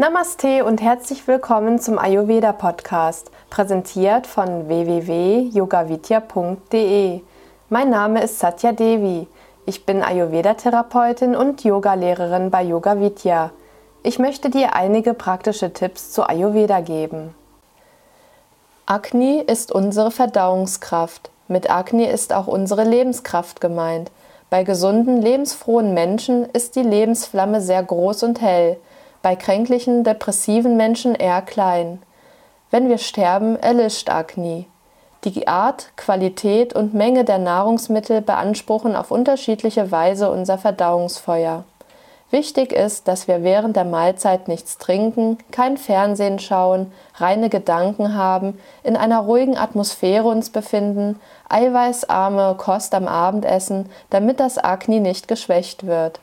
Namaste und herzlich willkommen zum Ayurveda Podcast, präsentiert von www.yogavidya.de. Mein Name ist Satya Devi. Ich bin Ayurveda-Therapeutin und Yogalehrerin bei Yoga Vidya. Ich möchte dir einige praktische Tipps zu Ayurveda geben. Agni ist unsere Verdauungskraft. Mit Agni ist auch unsere Lebenskraft gemeint. Bei gesunden, lebensfrohen Menschen ist die Lebensflamme sehr groß und hell bei kränklichen, depressiven Menschen eher klein. Wenn wir sterben, erlischt Agni. Die Art, Qualität und Menge der Nahrungsmittel beanspruchen auf unterschiedliche Weise unser Verdauungsfeuer. Wichtig ist, dass wir während der Mahlzeit nichts trinken, kein Fernsehen schauen, reine Gedanken haben, in einer ruhigen Atmosphäre uns befinden, eiweißarme Kost am Abendessen, damit das Agni nicht geschwächt wird.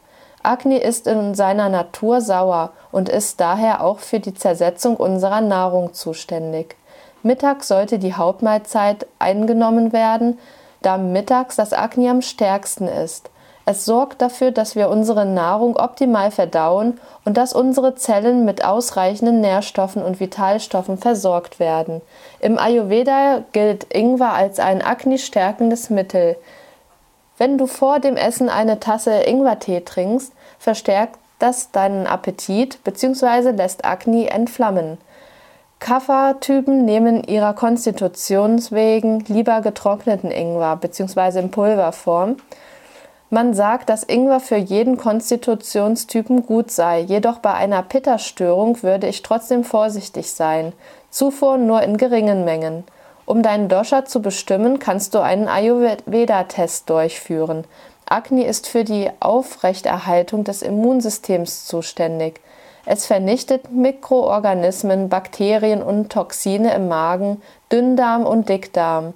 Agni ist in seiner Natur sauer und ist daher auch für die Zersetzung unserer Nahrung zuständig. Mittags sollte die Hauptmahlzeit eingenommen werden, da mittags das Agni am stärksten ist. Es sorgt dafür, dass wir unsere Nahrung optimal verdauen und dass unsere Zellen mit ausreichenden Nährstoffen und Vitalstoffen versorgt werden. Im Ayurveda gilt Ingwer als ein Agni-stärkendes Mittel. Wenn du vor dem Essen eine Tasse Ingwertee trinkst, verstärkt das deinen Appetit bzw. lässt Agni entflammen. Kapha-Typen nehmen ihrer Konstitution wegen lieber getrockneten Ingwer bzw. in Pulverform. Man sagt, dass Ingwer für jeden Konstitutionstypen gut sei, jedoch bei einer Pitta-Störung würde ich trotzdem vorsichtig sein. Zufuhr nur in geringen Mengen. Um deinen Dosha zu bestimmen, kannst du einen Ayurveda-Test durchführen. Agni ist für die Aufrechterhaltung des Immunsystems zuständig. Es vernichtet Mikroorganismen, Bakterien und Toxine im Magen, Dünndarm und Dickdarm.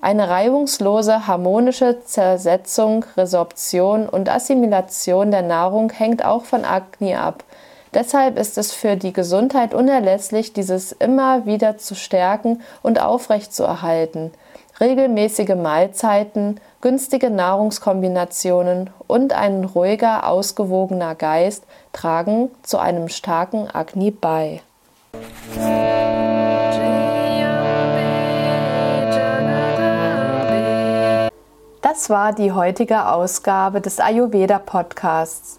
Eine reibungslose, harmonische Zersetzung, Resorption und Assimilation der Nahrung hängt auch von Agni ab. Deshalb ist es für die Gesundheit unerlässlich, dieses immer wieder zu stärken und aufrechtzuerhalten. Regelmäßige Mahlzeiten, günstige Nahrungskombinationen und ein ruhiger, ausgewogener Geist tragen zu einem starken Agni bei. Das war die heutige Ausgabe des Ayurveda Podcasts.